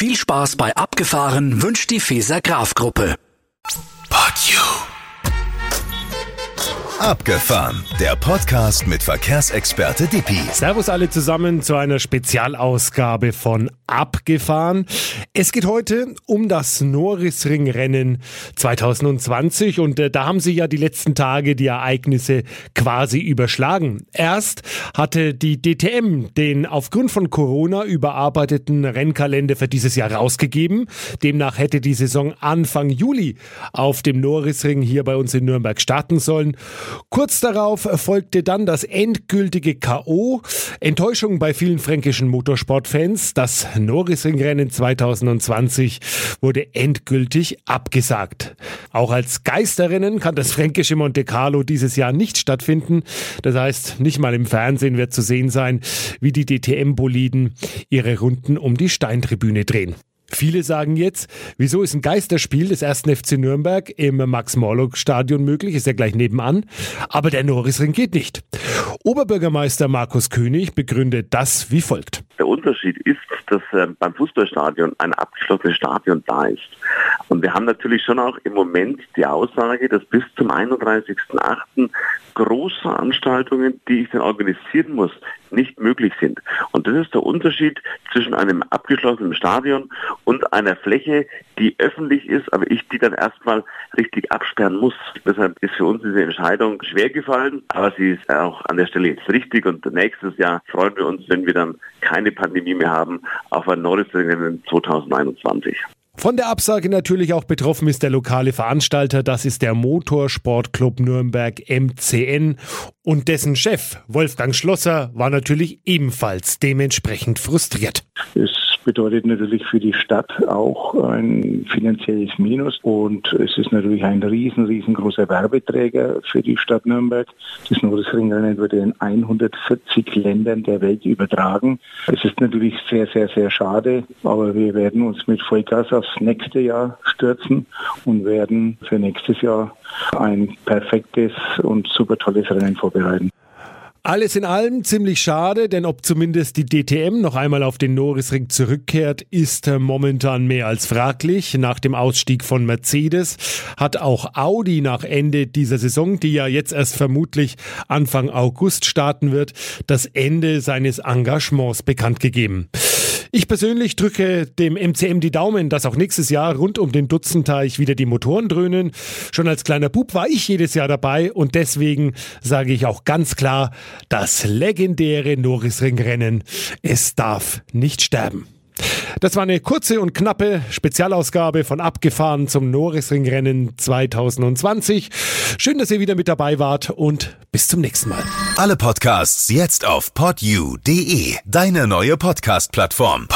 Viel Spaß bei Abgefahren wünscht die Feser Graf Gruppe. Pod You. Abgefahren, der Podcast mit Verkehrsexperte Dippi. Servus alle zusammen zu einer Spezialausgabe von Abgefahren. Es geht heute um das Norrisring-Rennen 2020 und äh, da haben sie ja die letzten Tage die Ereignisse quasi überschlagen. Erst hatte die DTM den aufgrund von Corona überarbeiteten Rennkalender für dieses Jahr rausgegeben. Demnach hätte die Saison Anfang Juli auf dem Norrisring hier bei uns in Nürnberg starten sollen. Kurz darauf folgte dann das endgültige K.O. Enttäuschung bei vielen fränkischen Motorsportfans. Das Norrisring-Rennen 2020 wurde endgültig abgesagt. Auch als Geisterrennen kann das fränkische Monte Carlo dieses Jahr nicht stattfinden. Das heißt, nicht mal im Fernsehen wird zu sehen sein, wie die DTM-Boliden ihre Runden um die Steintribüne drehen. Viele sagen jetzt, wieso ist ein Geisterspiel des ersten FC Nürnberg im Max-Morlock-Stadion möglich, ist ja gleich nebenan, aber der Norrisring geht nicht. Oberbürgermeister Markus König begründet das wie folgt. Der Unterschied ist, dass äh, beim Fußballstadion ein abgeschlossenes Stadion da ist. Und wir haben natürlich schon auch im Moment die Aussage, dass bis zum 31.08. Großveranstaltungen, die ich dann organisieren muss, nicht möglich sind. Und das ist der Unterschied zwischen einem abgeschlossenen Stadion und einer Fläche, die öffentlich ist, aber ich die dann erstmal richtig absperren muss. Deshalb ist für uns diese Entscheidung schwer gefallen, aber sie ist auch an der Stelle jetzt richtig und nächstes Jahr freuen wir uns, wenn wir dann keine Pandemie mehr haben, auf ein neues Rennen 2021. Von der Absage natürlich auch betroffen ist der lokale Veranstalter, das ist der Motorsportclub Nürnberg MCN und dessen Chef Wolfgang Schlosser war natürlich ebenfalls dementsprechend frustriert. Es bedeutet natürlich für die Stadt auch ein finanzielles Minus und es ist natürlich ein riesen, riesengroßer Werbeträger für die Stadt Nürnberg. Das Nordesringrennen wurde in 140 Ländern der Welt übertragen. Es ist natürlich sehr, sehr, sehr schade, aber wir werden uns mit Vollgas aufs nächste Jahr stürzen und werden für nächstes Jahr ein perfektes und super tolles Rennen vorbereiten. Alles in allem ziemlich schade, denn ob zumindest die DTM noch einmal auf den Norrisring zurückkehrt, ist äh, momentan mehr als fraglich. Nach dem Ausstieg von Mercedes hat auch Audi nach Ende dieser Saison, die ja jetzt erst vermutlich Anfang August starten wird, das Ende seines Engagements bekannt gegeben. Ich persönlich drücke dem MCM die Daumen, dass auch nächstes Jahr rund um den Dutzendteich wieder die Motoren dröhnen. Schon als kleiner Bub war ich jedes Jahr dabei und deswegen sage ich auch ganz klar, das legendäre Norrisring-Rennen, es darf nicht sterben. Das war eine kurze und knappe Spezialausgabe von Abgefahren zum Norrisring-Rennen 2020. Schön, dass ihr wieder mit dabei wart und bis zum nächsten Mal. Alle Podcasts jetzt auf podyou.de, deine neue Podcast-Plattform.